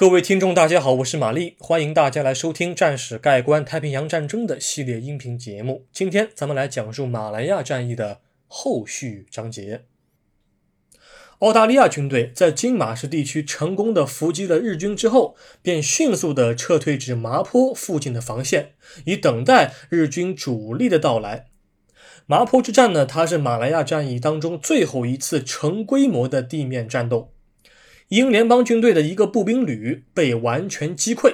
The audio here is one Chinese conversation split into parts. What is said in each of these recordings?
各位听众，大家好，我是玛丽，欢迎大家来收听《战史概观太平洋战争》的系列音频节目。今天咱们来讲述马来亚战役的后续章节。澳大利亚军队在金马市地区成功的伏击了日军之后，便迅速的撤退至麻坡附近的防线，以等待日军主力的到来。麻坡之战呢，它是马来亚战役当中最后一次成规模的地面战斗。英联邦军队的一个步兵旅被完全击溃，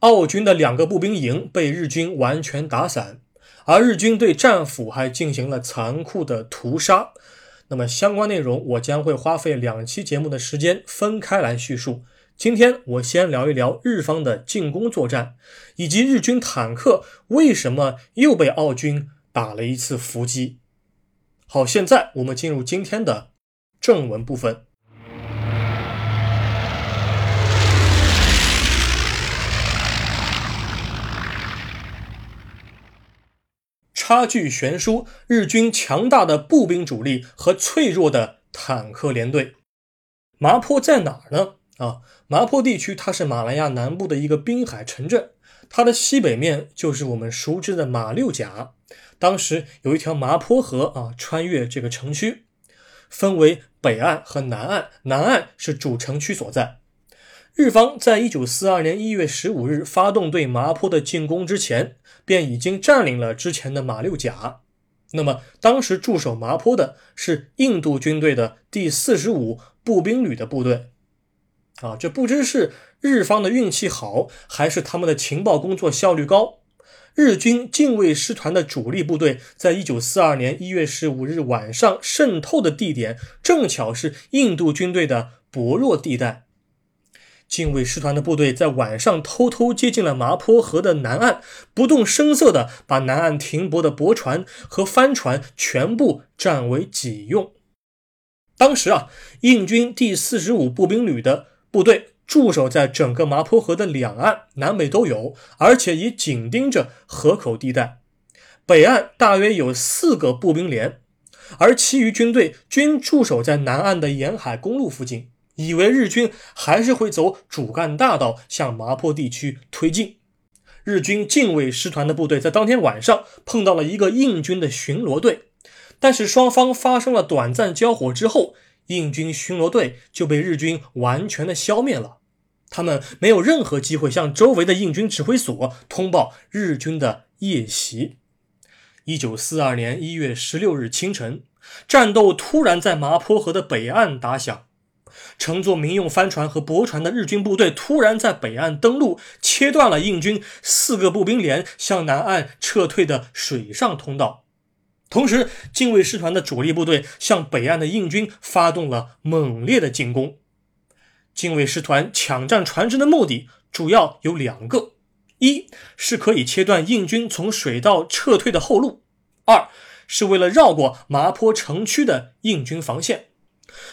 澳军的两个步兵营被日军完全打散，而日军对战俘还进行了残酷的屠杀。那么相关内容我将会花费两期节目的时间分开来叙述。今天我先聊一聊日方的进攻作战，以及日军坦克为什么又被澳军打了一次伏击。好，现在我们进入今天的正文部分。差距悬殊，日军强大的步兵主力和脆弱的坦克连队。麻坡在哪儿呢？啊，麻坡地区它是马来亚南部的一个滨海城镇，它的西北面就是我们熟知的马六甲。当时有一条麻坡河啊，穿越这个城区，分为北岸和南岸，南岸是主城区所在。日方在一九四二年一月十五日发动对麻坡的进攻之前。便已经占领了之前的马六甲。那么，当时驻守麻坡的是印度军队的第四十五步兵旅的部队。啊，这不知是日方的运气好，还是他们的情报工作效率高。日军近卫师团的主力部队，在一九四二年一月十五日晚上渗透的地点，正巧是印度军队的薄弱地带。近卫师团的部队在晚上偷偷接近了麻坡河的南岸，不动声色地把南岸停泊的驳船和帆船全部占为己用。当时啊，印军第四十五步兵旅的部队驻守在整个麻坡河的两岸，南北都有，而且也紧盯着河口地带。北岸大约有四个步兵连，而其余军队均驻守在南岸的沿海公路附近。以为日军还是会走主干大道向麻坡地区推进。日军近卫师团的部队在当天晚上碰到了一个印军的巡逻队，但是双方发生了短暂交火之后，印军巡逻队就被日军完全的消灭了。他们没有任何机会向周围的印军指挥所通报日军的夜袭。一九四二年一月十六日清晨，战斗突然在麻坡河的北岸打响。乘坐民用帆船和驳船的日军部队突然在北岸登陆，切断了印军四个步兵连向南岸撤退的水上通道。同时，近卫师团的主力部队向北岸的印军发动了猛烈的进攻。近卫师团抢占船只的目的主要有两个：一是可以切断印军从水道撤退的后路；二是为了绕过麻坡城区的印军防线。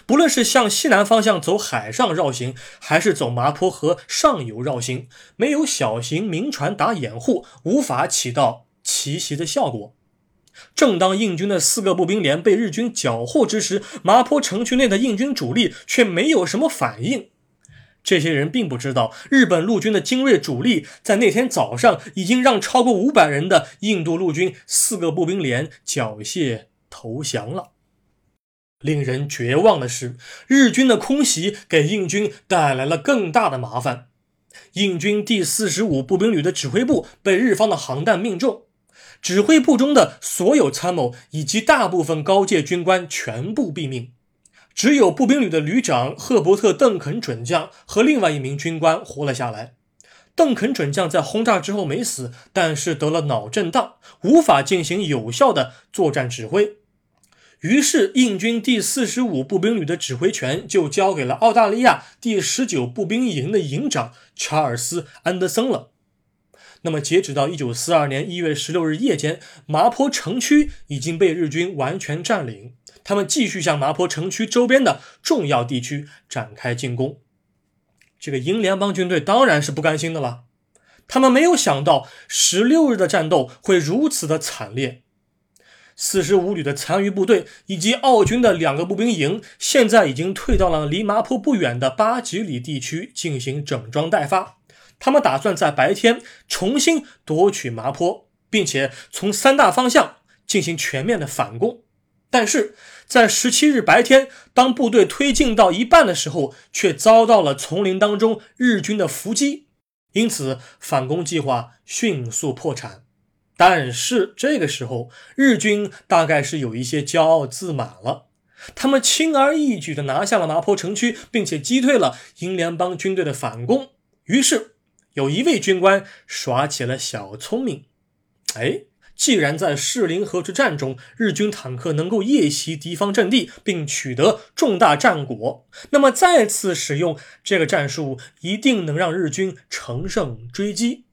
不论是向西南方向走海上绕行，还是走麻坡河上游绕行，没有小型民船打掩护，无法起到奇袭的效果。正当印军的四个步兵连被日军缴获之时，麻坡城区内的印军主力却没有什么反应。这些人并不知道，日本陆军的精锐主力在那天早上已经让超过五百人的印度陆军四个步兵连缴械投降了。令人绝望的是，日军的空袭给印军带来了更大的麻烦。印军第四十五步兵旅的指挥部被日方的航弹命中，指挥部中的所有参谋以及大部分高阶军官全部毙命，只有步兵旅的旅长赫伯特·邓肯准将和另外一名军官活了下来。邓肯准将在轰炸之后没死，但是得了脑震荡，无法进行有效的作战指挥。于是，印军第四十五步兵旅的指挥权就交给了澳大利亚第十九步兵营的营长查尔斯·安德森了。那么，截止到一九四二年一月十六日夜间，麻坡城区已经被日军完全占领。他们继续向麻坡城区周边的重要地区展开进攻。这个英联邦军队当然是不甘心的了。他们没有想到十六日的战斗会如此的惨烈。四十五旅的残余部队以及澳军的两个步兵营，现在已经退到了离麻坡不远的八几里地区进行整装待发。他们打算在白天重新夺取麻坡，并且从三大方向进行全面的反攻。但是在十七日白天，当部队推进到一半的时候，却遭到了丛林当中日军的伏击，因此反攻计划迅速破产。但是这个时候，日军大概是有一些骄傲自满了，他们轻而易举地拿下了麻坡城区，并且击退了英联邦军队的反攻。于是，有一位军官耍起了小聪明，哎。既然在士林河之战中，日军坦克能够夜袭敌方阵地并取得重大战果，那么再次使用这个战术，一定能让日军乘胜追击。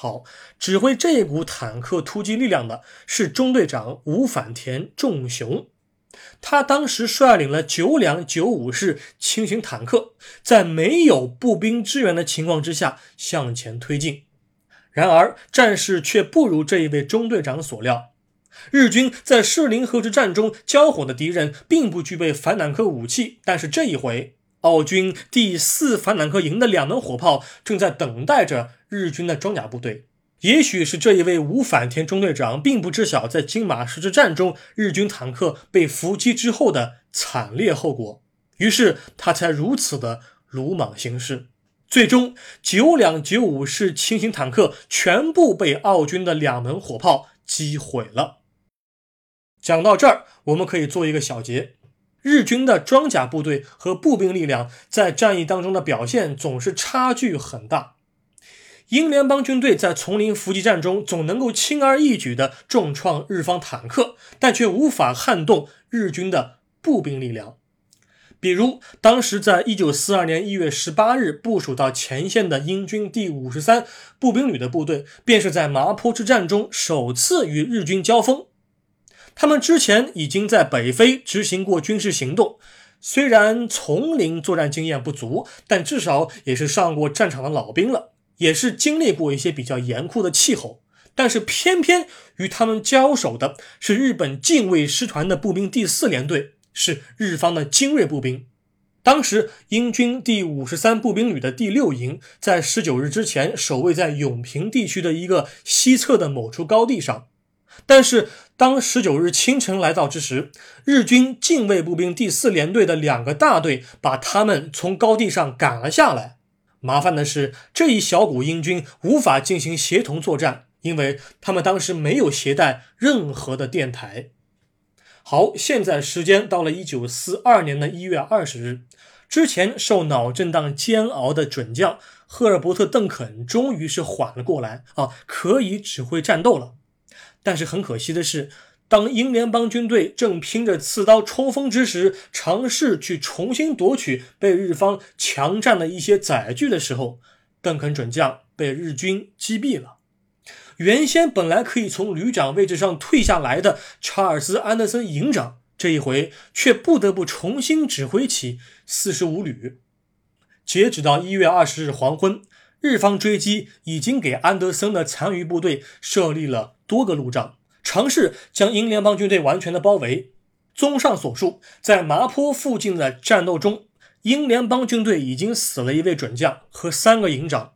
好，指挥这股坦克突击力量的是中队长吴反田重雄，他当时率领了九两九五式轻型坦克，在没有步兵支援的情况之下向前推进。然而，战事却不如这一位中队长所料。日军在士林河之战中交火的敌人并不具备反坦克武器，但是这一回，奥军第四反坦克营的两门火炮正在等待着日军的装甲部队。也许是这一位无反田中队长并不知晓在金马石之战中日军坦克被伏击之后的惨烈后果，于是他才如此的鲁莽行事。最终，九两九五式轻型坦克全部被奥军的两门火炮击毁了。讲到这儿，我们可以做一个小结：日军的装甲部队和步兵力量在战役当中的表现总是差距很大。英联邦军队在丛林伏击战中总能够轻而易举地重创日方坦克，但却无法撼动日军的步兵力量。比如，当时在一九四二年一月十八日部署到前线的英军第五十三步兵旅的部队，便是在麻坡之战中首次与日军交锋。他们之前已经在北非执行过军事行动，虽然丛林作战经验不足，但至少也是上过战场的老兵了，也是经历过一些比较严酷的气候。但是偏偏与他们交手的是日本近卫师团的步兵第四联队。是日方的精锐步兵。当时，英军第五十三步兵旅的第六营在十九日之前守卫在永平地区的一个西侧的某处高地上。但是，当十九日清晨来到之时，日军近卫步兵第四联队的两个大队把他们从高地上赶了下来。麻烦的是，这一小股英军无法进行协同作战，因为他们当时没有携带任何的电台。好，现在时间到了一九四二年的一月二十日，之前受脑震荡煎熬的准将赫尔伯特·邓肯终于是缓了过来啊，可以指挥战斗了。但是很可惜的是，当英联邦军队正拼着刺刀冲锋之时，尝试去重新夺取被日方强占的一些载具的时候，邓肯准将被日军击毙了。原先本来可以从旅长位置上退下来的查尔斯·安德森营长，这一回却不得不重新指挥起四十五旅。截止到一月二十日黄昏，日方追击已经给安德森的残余部队设立了多个路障，尝试将英联邦军队完全的包围。综上所述，在麻坡附近的战斗中，英联邦军队已经死了一位准将和三个营长。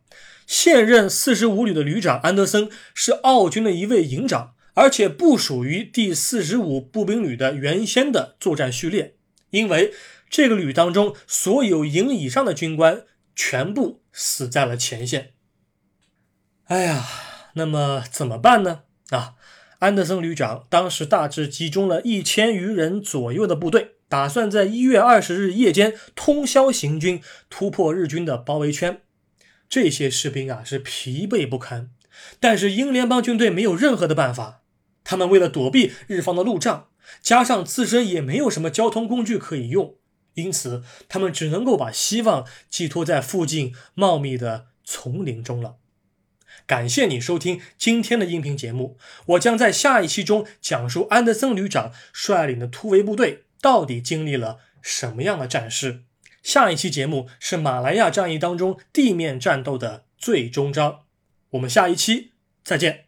现任四十五旅的旅长安德森是澳军的一位营长，而且不属于第四十五步兵旅的原先的作战序列，因为这个旅当中所有营以上的军官全部死在了前线。哎呀，那么怎么办呢？啊，安德森旅长当时大致集中了一千余人左右的部队，打算在一月二十日夜间通宵行军，突破日军的包围圈。这些士兵啊是疲惫不堪，但是英联邦军队没有任何的办法。他们为了躲避日方的路障，加上自身也没有什么交通工具可以用，因此他们只能够把希望寄托在附近茂密的丛林中了。感谢你收听今天的音频节目，我将在下一期中讲述安德森旅长率领的突围部队到底经历了什么样的战事。下一期节目是马来亚战役当中地面战斗的最终章，我们下一期再见。